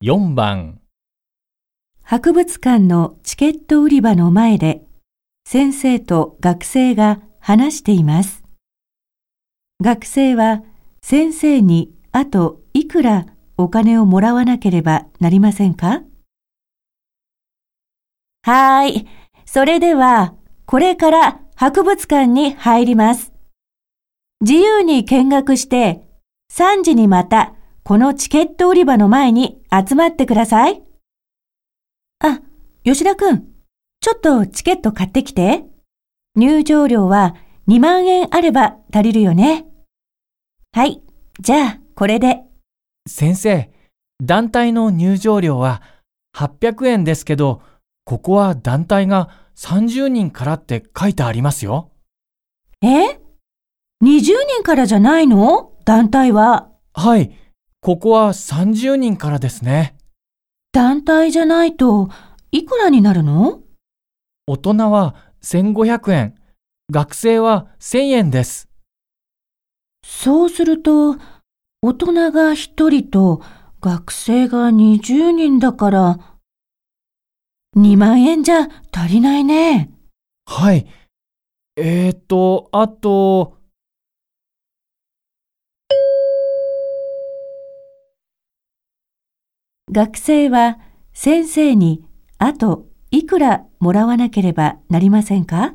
4番、博物館のチケット売り場の前で先生と学生が話しています。学生は先生にあといくらお金をもらわなければなりませんか？はーい。それでは、これから博物館に入ります。自由に見学して、3時にまたこのチケット売り場の前に集まってください。あ、吉田くん、ちょっとチケット買ってきて。入場料は2万円あれば足りるよね。はい、じゃあこれで。先生、団体の入場料は800円ですけど、ここは団体が30人からって書いてありますよ。え ?20 人からじゃないの？団体は。はい、ここは30人からですね。団体じゃないといくらになるの？大人は1500円、学生は1000円です。そうすると、大人が1人と学生が20人だから、2万円じゃ足りないね。はい。えーと、あと、学生は先生にあといくらもらわなければなりませんか？